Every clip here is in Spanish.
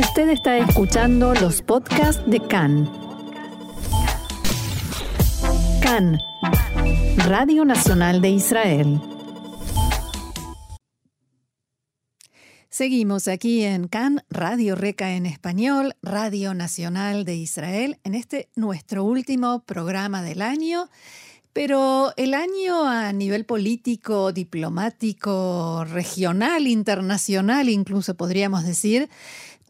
Usted está escuchando los podcasts de CAN. CAN, Radio Nacional de Israel. Seguimos aquí en CAN, Radio Reca en español, Radio Nacional de Israel, en este nuestro último programa del año. Pero el año a nivel político, diplomático, regional, internacional, incluso podríamos decir,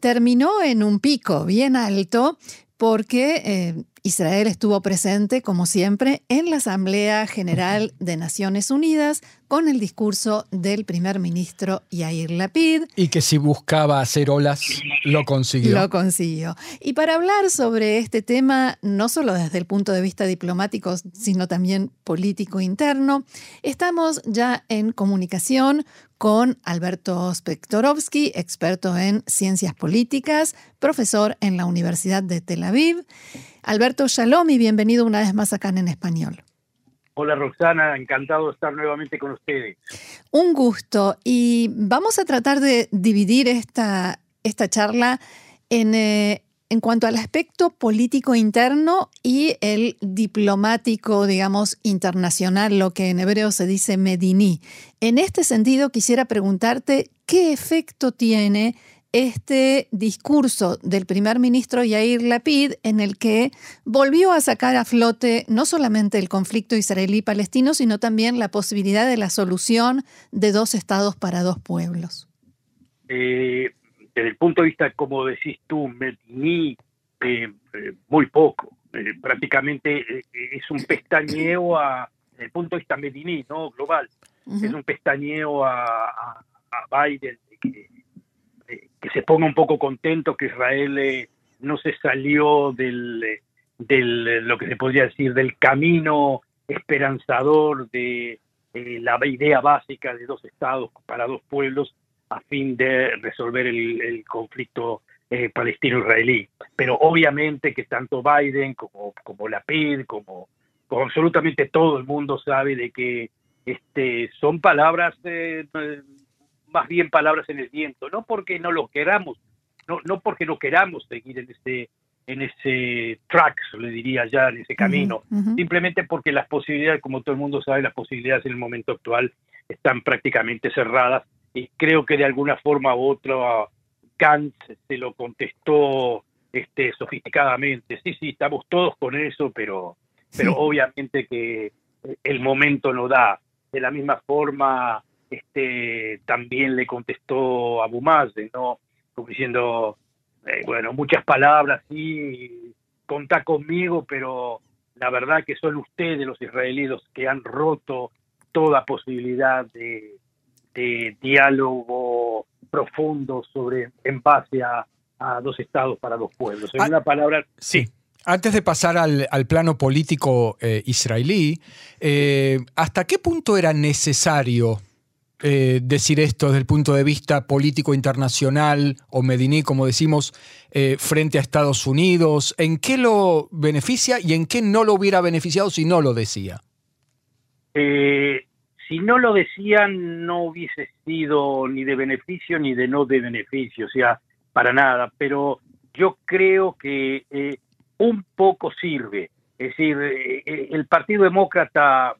terminó en un pico bien alto porque eh, Israel estuvo presente, como siempre, en la Asamblea General de Naciones Unidas con el discurso del primer ministro Yair Lapid. Y que si buscaba hacer olas, lo consiguió. Lo consiguió. Y para hablar sobre este tema, no solo desde el punto de vista diplomático, sino también político interno, estamos ya en comunicación con Alberto Spektorovsky, experto en ciencias políticas, profesor en la Universidad de Tel Aviv. Alberto Shalom y bienvenido una vez más acá en Español. Hola Roxana, encantado de estar nuevamente con ustedes. Un gusto y vamos a tratar de dividir esta, esta charla en, eh, en cuanto al aspecto político interno y el diplomático, digamos, internacional, lo que en hebreo se dice mediní. En este sentido, quisiera preguntarte qué efecto tiene este discurso del primer ministro Yair Lapid en el que volvió a sacar a flote no solamente el conflicto israelí-palestino, sino también la posibilidad de la solución de dos estados para dos pueblos. Eh, desde el punto de vista, como decís tú, Medini, eh, eh, muy poco. prácticamente es un pestañeo a, desde el punto de vista Medini, no global, es un pestañeo a, a, a Biden que que se ponga un poco contento que Israel eh, no se salió del, eh, del, eh, lo que se podría decir, del camino esperanzador de la idea básica de dos estados para dos pueblos a fin de resolver el, conflicto palestino-israelí. Pero obviamente que tanto Biden como, como la PID, como, como absolutamente todo el mundo sabe de que este, son palabras más bien palabras en el viento, no porque no lo queramos, no, no porque no queramos seguir en ese, en ese track, le diría ya, en ese camino, simplemente porque las posibilidades, como todo el mundo sabe, las posibilidades en el momento actual están prácticamente cerradas y creo que de alguna forma u otra Kant se lo contestó este, sofisticadamente. Sí, sí, estamos todos con eso, pero, pero obviamente que el momento no da. De la misma forma, este, también le contestó a Bumazde, ¿no? Como diciendo, eh, bueno, muchas palabras, sí, contá conmigo, pero la verdad que son ustedes los israelíes que han roto toda posibilidad de, diálogo profundo sobre en base a, dos estados para dos pueblos. En ah, una palabra, sí. Antes de pasar al, plano político eh, israelí, eh, ¿hasta qué punto era necesario eh, decir esto desde el punto de vista político internacional o Mediní, como decimos, eh, frente a Estados Unidos? ¿En qué lo beneficia y en qué no lo hubiera beneficiado si no lo decía? Eh, si no lo decía, no hubiese sido ni de beneficio ni de no de beneficio, o sea, para nada. Pero yo creo que un poco sirve. Es decir, el Partido Demócrata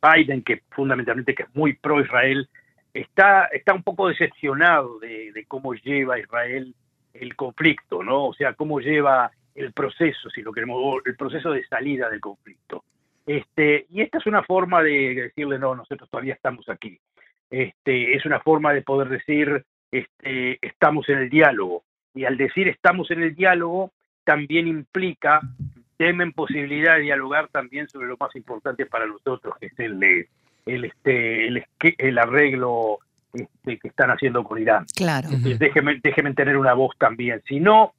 Biden, que fundamentalmente que es muy pro Israel, está, está un poco decepcionado de, cómo lleva Israel el conflicto, ¿no? O sea, cómo lleva el proceso, si lo queremos, el proceso de salida del conflicto. Este, y esta es una forma de decirle, no, nosotros todavía estamos aquí. Este, es una forma de poder decir, este, estamos en el diálogo. Y al decir estamos en el diálogo, también implica temen posibilidad de dialogar también sobre lo más importante para nosotros, que es el, el, este, el, el arreglo este, que están haciendo con Irán. Claro. déjenme, déjenme tener una voz también. Si no,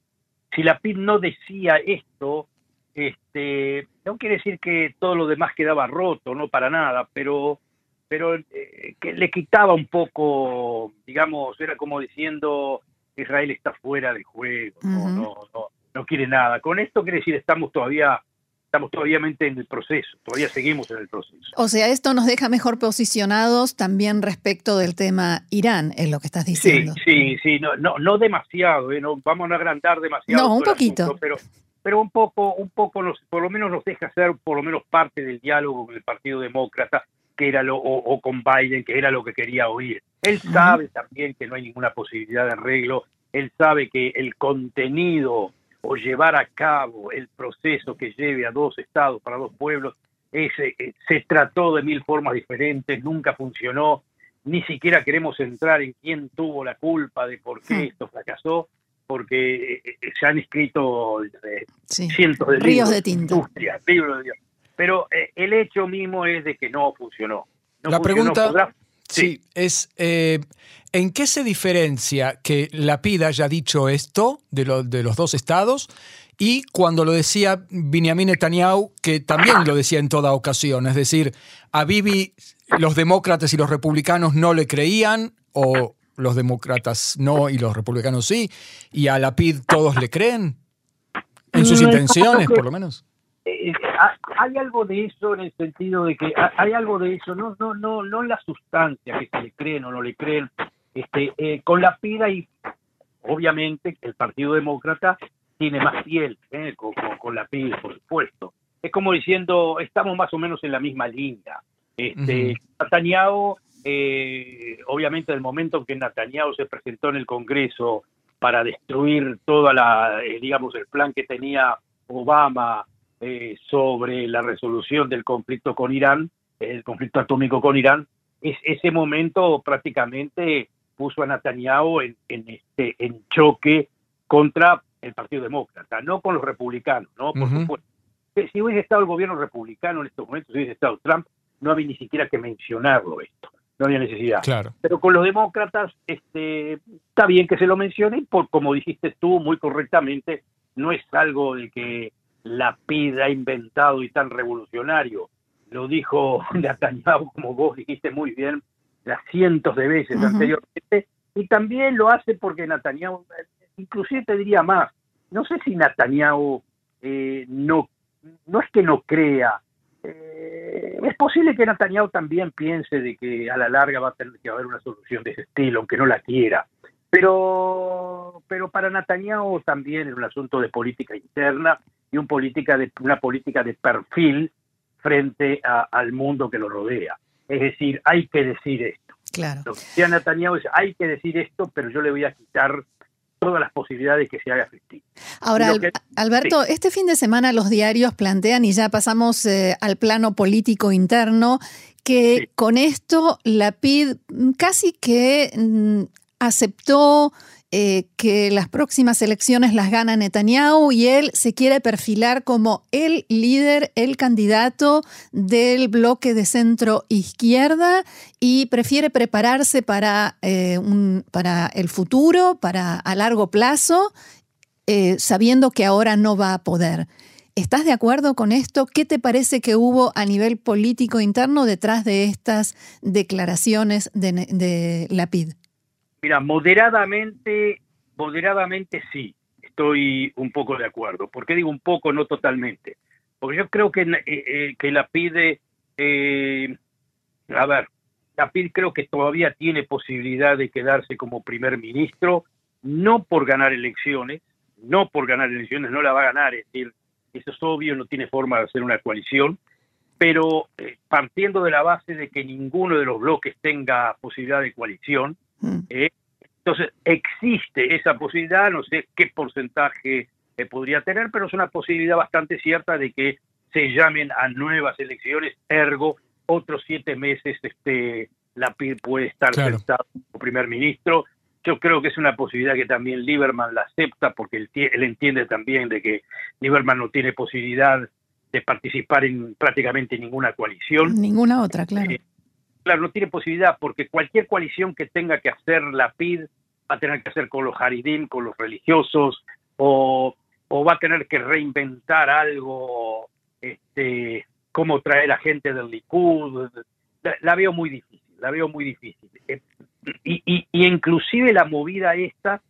si la PID no decía esto, este, no quiere decir que todo lo demás quedaba roto, no para nada, pero, pero eh, que le quitaba un poco, digamos, era como diciendo Israel está fuera del juego, no, no, no, no quiere nada. Con esto quiere decir estamos todavía estamos todavía en el proceso, todavía seguimos en el proceso. O sea, esto nos deja mejor posicionados también respecto del tema Irán, es lo que estás diciendo. Sí, sí, sí, no, no, no demasiado, ¿eh? no vamos a agrandar demasiado. No, un poquito. pero, pero un poco, un poco nos, por lo menos nos deja ser por lo menos parte del diálogo con el Partido Demócrata, que era lo, o, con Biden, que era lo que quería oír. Él sabe también que no hay ninguna posibilidad de arreglo, él sabe que el contenido o llevar a cabo el proceso que lleve a dos estados para dos pueblos, ese, eh, se trató de mil formas diferentes, nunca funcionó, ni siquiera queremos entrar en quién tuvo la culpa de por qué esto fracasó, porque eh, eh, se han escrito cientos de ríos libros, de tinta. Industria, libros de... Pero el hecho mismo es de que no funcionó. la pregunta sí. es ¿En qué se diferencia que la PID haya dicho esto de, de los dos estados y cuando lo decía Benjamin Netanyahu, que también lo decía en toda ocasión? Es decir, a Bibi los demócratas y los republicanos no le creían o los demócratas no y los republicanos sí, y a la PID todos le creen en sus intenciones, por lo menos. Eh, hay algo de eso en el sentido de que hay algo de eso, no, no, no, no en la sustancia que se le creen o no le creen, este, eh, con la PIDA y obviamente el Partido Demócrata tiene más piel eh, con, la PIDA, por supuesto. Es como diciendo, estamos más o menos en la misma línea. Este, Netanyahu, eh, obviamente, el momento en que Netanyahu se presentó en el Congreso para destruir toda la, digamos, el plan que tenía Obama sobre la resolución del conflicto con Irán, el conflicto atómico con Irán, es, ese momento prácticamente puso a Netanyahu en, este, en choque contra el Partido Demócrata, no con los republicanos, ¿no? Por supuesto. Si hubiese estado el gobierno republicano en estos momentos, si hubiese estado Trump, no había ni siquiera que mencionarlo esto, no había necesidad. Claro. Pero con los demócratas, este, está bien que se lo mencionen, por como dijiste tú muy correctamente, no es algo de que la PID ha inventado y tan revolucionario. Lo dijo Netanyahu, como vos dijiste muy bien, cientos de veces anteriormente, y también lo hace porque Netanyahu, inclusive te diría más, no sé si Netanyahu eh, no, no es que no crea, eh, es posible que Netanyahu también piense de que a la larga va a tener que haber una solución de ese estilo, aunque no la quiera. Pero, pero para Netanyahu también es un asunto de política interna y un política de, una política de perfil frente al mundo que lo rodea. Es decir, hay que decir esto. Claro. Lo que Netanyahu es, hay que decir esto, pero yo le voy a quitar todas las posibilidades que se haga efectivo. Ahora, Alberto, este fin de semana los diarios plantean, y ya pasamos eh, al plano político interno, que con esto la PID casi que mm, aceptó eh, que las próximas elecciones las gana Netanyahu y él se quiere perfilar como el líder, el candidato del bloque de centro izquierda y prefiere prepararse para, eh, para el futuro, para a largo plazo, eh, sabiendo que ahora no va a poder. ¿Estás de acuerdo con esto? ¿Qué te parece que hubo a nivel político interno detrás de estas declaraciones de, de la PID? Mira, moderadamente, moderadamente sí, estoy un poco de acuerdo. ¿Por qué digo un poco, no totalmente? Porque yo creo que, eh, eh, que la PIDE, eh, a ver, la PID creo que todavía tiene posibilidad de quedarse como primer ministro, no por ganar elecciones, no por ganar elecciones, no la va a ganar, es decir, eso es obvio, no tiene forma de hacer una coalición, pero partiendo de la base de que ninguno de los bloques tenga posibilidad de coalición, Mm. Eh, entonces, existe esa posibilidad, no sé qué porcentaje eh, podría tener, pero es una posibilidad bastante cierta de que se llamen a nuevas elecciones, ergo, otros siete meses este, la PID puede estar sentado como primer ministro. Yo creo que es una posibilidad que también Lieberman la acepta, porque él, él entiende también de que Lieberman no tiene posibilidad de participar en prácticamente ninguna coalición. Ninguna otra, claro. Eh, no tiene posibilidad porque cualquier coalición que tenga que hacer la PID va a tener que hacer con los haridim, con los religiosos, o, va a tener que reinventar algo, este, cómo traer a gente del Likud. La, veo muy difícil, la veo muy difícil. Eh, y, y, inclusive la movida esta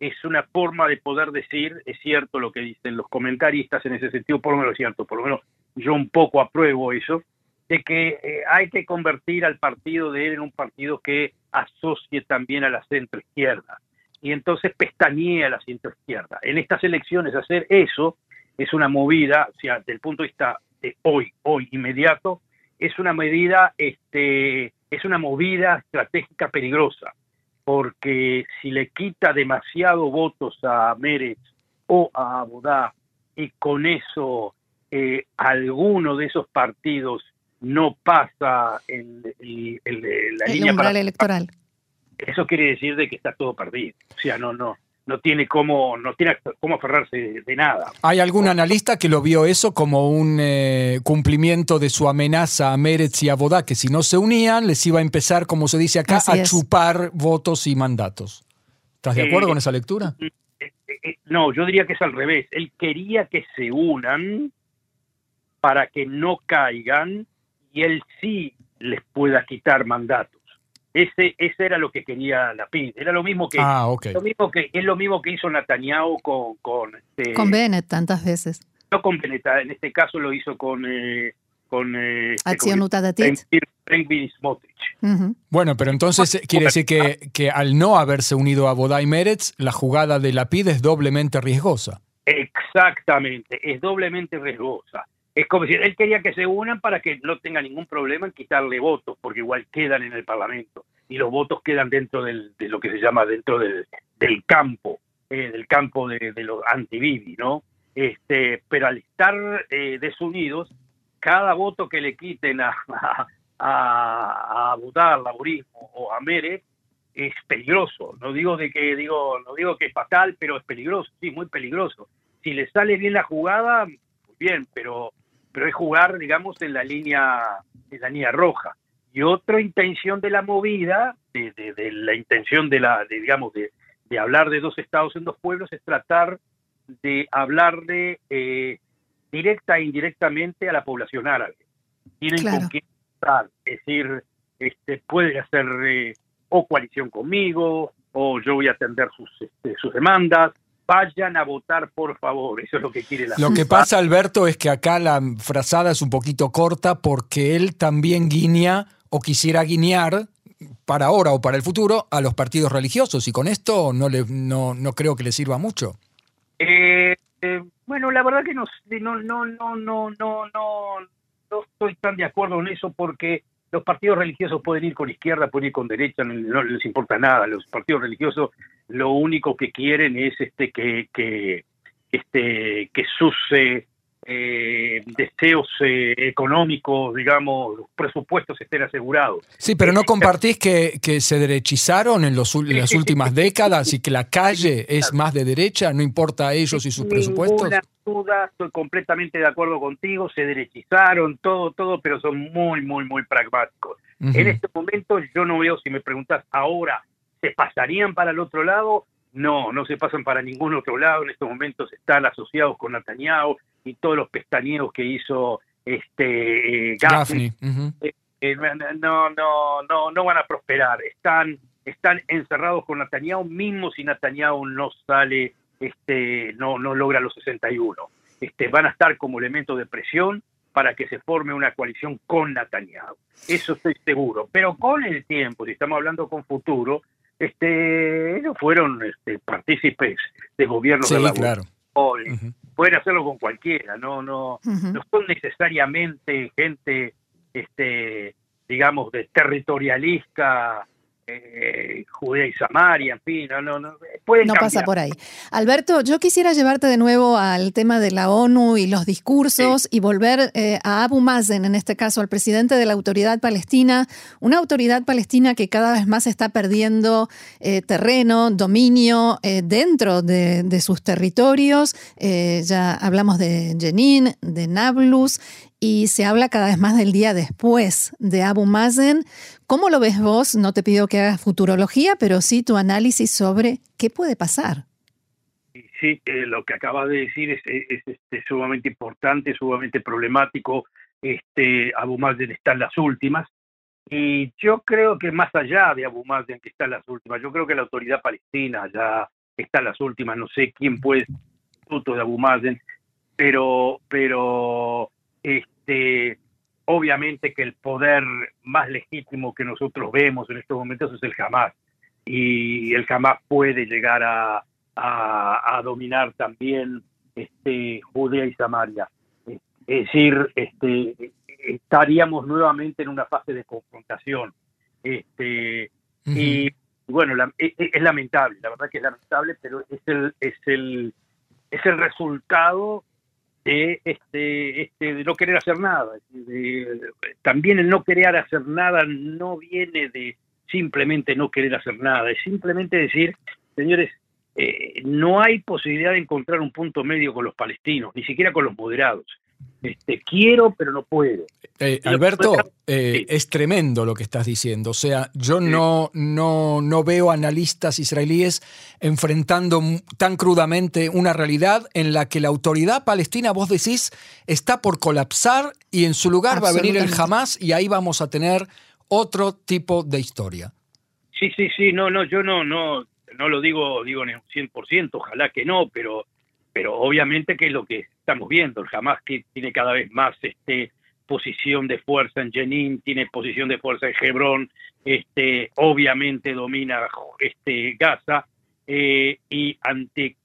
es una forma de poder decir, es cierto lo que dicen los comentaristas en ese sentido, por lo menos cierto, por lo menos yo un poco apruebo eso, de que eh, hay que convertir al partido de él en un partido que asocie también a la centroizquierda y entonces pestañea a la centroizquierda. En estas elecciones hacer eso es una movida, o sea, del punto de vista de hoy, hoy inmediato, es una medida, este, es una movida estratégica peligrosa, porque si le quita demasiado votos a Mérez o a Abodá y con eso eh, alguno de esos partidos no pasa en, la línea electoral. Eso quiere decir de que está todo perdido. O sea, no, no, no tiene cómo, no tiene cómo aferrarse de nada. ¿Hay algún analista que lo vio eso como un eh, cumplimiento de su amenaza a Meretz y a Bodá, que si no se unían les iba a empezar, como se dice acá, a chupar votos y mandatos? ¿Estás de eh, acuerdo con esa lectura? Eh, no, yo diría que es al revés. Él quería que se unan para que no caigan y él sí les pueda quitar mandatos. Ese, ese era lo que quería la PID. Era lo mismo que, ah, lo mismo que es lo mismo que hizo Netanyahu con con, este, con Bennett tantas veces. No con Bennett, en este caso lo hizo con eh, con eh, Bueno, pero entonces quiere decir que, que al no haberse unido a Bodai Meretz, la jugada de la PID es doblemente riesgosa. Exactamente, es doblemente riesgosa. Es como si él quería que se unan para que no tenga ningún problema en quitarle votos, porque igual quedan en el Parlamento y los votos quedan dentro de lo que se llama dentro del, campo, eh, del campo de, los anti ¿no? Este, pero al estar eh, desunidos, cada voto que le quiten a, a, a, a Budar, o a Mere es peligroso. No digo de que digo, no digo que es fatal, pero es peligroso, sí, muy peligroso. Si le sale bien la jugada, bien, pero pero es jugar, digamos, en la línea, en la línea roja. Y otra intención de la movida, de, la intención de la, digamos, de, hablar de dos estados en dos pueblos, es tratar de hablarle eh, directa e indirectamente a la población árabe. Tienen con quién estar, es decir, este, puede hacer eh, o coalición conmigo, o yo voy a atender sus, este, sus demandas, vayan a votar, por favor. Eso es lo que quiere la Lo que pasa, Alberto, es que acá la frazada es un poquito corta porque él también guiña o quisiera guiñar para ahora o para el futuro a los partidos religiosos y con esto no, le, no, no creo que le sirva mucho. Eh, eh, bueno, la verdad que no, no, no, no, no, no, no estoy tan de acuerdo en eso porque los partidos religiosos pueden ir con izquierda, pueden ir con derecha, no, les importa nada. Los partidos religiosos lo único que quieren es este que, que este que sus eh, eh, deseos eh, económicos, digamos, los presupuestos estén asegurados. Sí, pero ¿no compartís que, que se derechizaron en, los, las últimas décadas y que la calle es más de derecha, no importa a ellos y sus presupuestos? duda, estoy completamente de acuerdo contigo, se derechizaron, todo, todo, pero son muy, muy, muy pragmáticos. En este momento yo no veo, si me preguntas ahora, ¿se pasarían para el otro lado? No, no se pasan para ningún otro lado. En estos momentos están asociados con Netanyahu y todos los pestañeos que hizo este eh, Gaffney. Eh, eh, no, no, no, no van a prosperar. Están, están encerrados con Netanyahu, mismo si Netanyahu no sale este, no, no logra los 61. Este, van a estar como elemento de presión para que se forme una coalición con Netanyahu. Eso estoy seguro. Pero con el tiempo, si estamos hablando con futuro, este, ellos fueron este, partícipes de gobiernos de la claro. Pueden hacerlo con cualquiera, no, no, no son necesariamente gente, este, digamos, de territorialista eh, Judea y Samaria, en fin, no, no, no, no pasa por ahí. Alberto, yo quisiera llevarte de nuevo al tema de la ONU y los discursos y volver eh, a Abu Mazen, en este caso al presidente de la autoridad palestina, una autoridad palestina que cada vez más está perdiendo eh, terreno, dominio dentro de, de, sus territorios. ya hablamos de Jenin, de Nablus y se habla cada vez más del día después de Abu Mazen. ¿Cómo lo ves vos? No te pido que hagas futurología, pero sí tu análisis sobre qué puede pasar. Sí, eh, lo que acabas de decir es, sumamente importante, sumamente problemático. Este, Abu Mazen está en las últimas. Y yo creo que más allá de Abu Mazen, que está en las últimas, yo creo que la autoridad palestina ya está en las últimas. No sé quién puede fruto de Abu Mazen, pero, pero este, obviamente que el poder más legítimo que nosotros vemos en estos momentos es el Hamas. Y el Hamas puede llegar a, a, dominar también este, Judea y Samaria. Es decir, este, estaríamos nuevamente en una fase de confrontación. Este, Y bueno, e, e, es, lamentable, la verdad que es lamentable, pero es el, es el, es el resultado de, este, este, de no querer hacer nada. también el no querer hacer nada no viene de simplemente no querer hacer nada, es simplemente decir, señores, eh, no hay posibilidad de encontrar un punto medio con los palestinos, ni siquiera con los moderados. Este, quiero, pero no puedo. Eh, Alberto, eh, es tremendo lo que estás diciendo. O sea, yo no, no, no veo analistas israelíes enfrentando tan crudamente una realidad en la que la autoridad palestina, vos decís, está por colapsar y en su lugar va a venir el Hamas y ahí vamos a tener otro tipo de historia. Sí, sí, sí, no, no, yo no, no, no lo digo, digo en un 100%, ojalá que no, pero pero obviamente que es lo que estamos viendo, el Hamas que tiene cada vez más este posición de fuerza en Jenin, tiene posición de fuerza en Hebrón, este, obviamente domina este, Gaza, eh, y ante,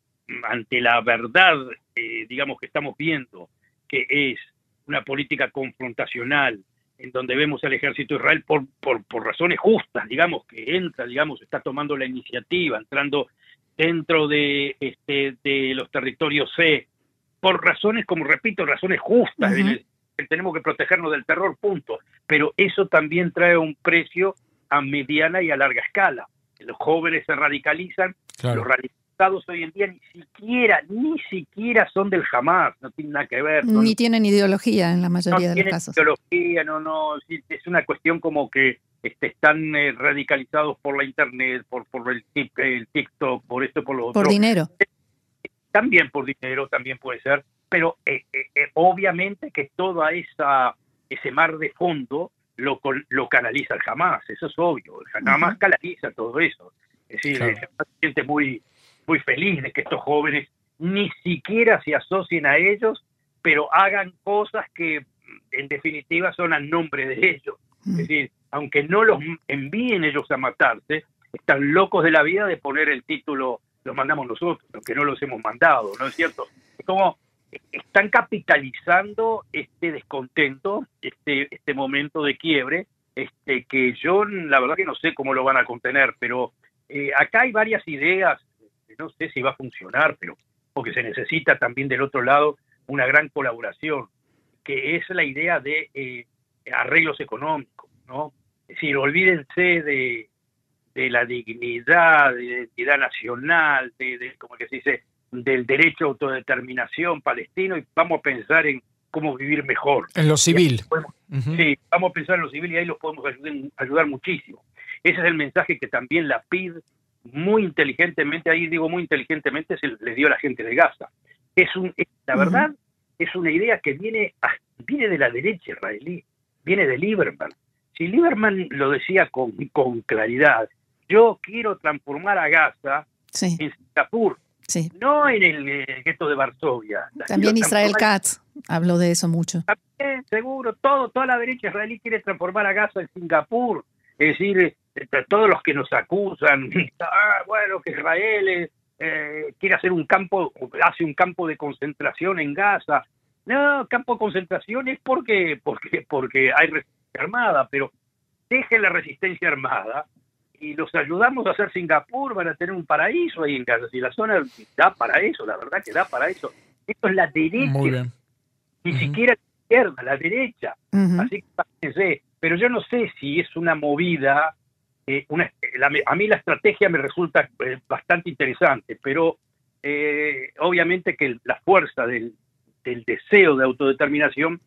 ante la verdad, eh, digamos, que estamos viendo, que es una política confrontacional, en donde vemos al ejército Israel por, por, por razones justas, digamos, que entra, digamos, está tomando la iniciativa, entrando dentro de, este, de los territorios C, por razones, como repito, razones justas, tenemos que protegernos del terror, punto. Pero eso también trae un precio a mediana y a larga escala. Los jóvenes se radicalizan, los radicalizados hoy en día ni siquiera, ni siquiera son del jamás, no tienen nada que ver. Ni tienen ideología en la mayoría de los casos. ideología, no, no, es una cuestión como que este, están eh, radicalizados por la internet, por, por el, el TikTok, por esto, por lo otro. Por dinero. También por dinero, también puede ser, pero eh, eh, obviamente que toda esa ese mar de fondo lo, lo canaliza el jamás, eso es obvio, el jamás canaliza todo eso. Es decir, se siente muy, muy feliz de que estos jóvenes ni siquiera se asocien a ellos, pero hagan cosas que en definitiva son a nombre de ellos. Es decir, aunque no los envíen ellos a matarse, están locos de la vida de poner el título, los mandamos nosotros, aunque no los hemos mandado, ¿no es cierto? Es como están capitalizando este descontento, este, este momento de quiebre, este, que yo la verdad que no sé cómo lo van a contener, pero eh, acá hay varias ideas, no sé si va a funcionar, pero porque se necesita también del otro lado una gran colaboración, que es la idea de eh, arreglos económicos, ¿no? Es decir, olvídense de, la dignidad, de la identidad nacional, de, como que se dice, del derecho a autodeterminación palestino y vamos a pensar en cómo vivir mejor. En lo civil. Sí, vamos a pensar en lo civil y ahí los podemos ayudar, muchísimo. Ese es el mensaje que también la PID muy inteligentemente, ahí digo muy inteligentemente, se le dio a la gente de Gaza. Es un, la verdad, es una idea que viene, viene de la derecha israelí, viene de Lieberman. Si Lieberman lo decía con, con claridad, yo quiero transformar a Gaza en Singapur, no en el eh, gueto de Varsovia. También Israel Katz habló de eso mucho. También, seguro, todo, toda la derecha israelí quiere transformar a Gaza en Singapur. Es decir, eh, todos los que nos acusan, ah, bueno, que Israel eh, quiere hacer un campo, hace un campo de concentración en Gaza. No, campo de concentración es porque, porque, porque hay armada, pero dejen la resistencia armada y los ayudamos a hacer Singapur, van a tener un paraíso ahí en casa. Si la zona da para eso, la verdad que da para eso. Esto es la derecha, ni siquiera la izquierda, la derecha. Así que pero yo no sé si es una movida. Eh, una, a mí la estrategia me resulta eh, bastante interesante, pero eh, obviamente que la fuerza del, del deseo de autodeterminación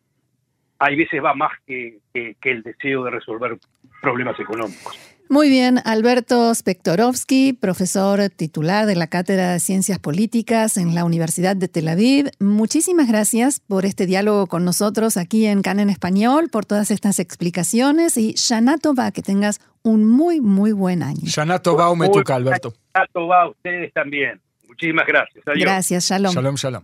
hay veces va más que, el deseo de resolver problemas económicos. Muy bien, Alberto Spektorovsky, profesor titular de la Cátedra de Ciencias Políticas en la Universidad de Tel Aviv. Muchísimas gracias por este diálogo con nosotros aquí en CAN en Español, por todas estas explicaciones y Shana Tova, que tengas un muy, muy buen año. Shana Tova, me toca, Alberto. Shana Tova, ustedes también. Muchísimas gracias. Gracias, shalom. Shalom, shalom.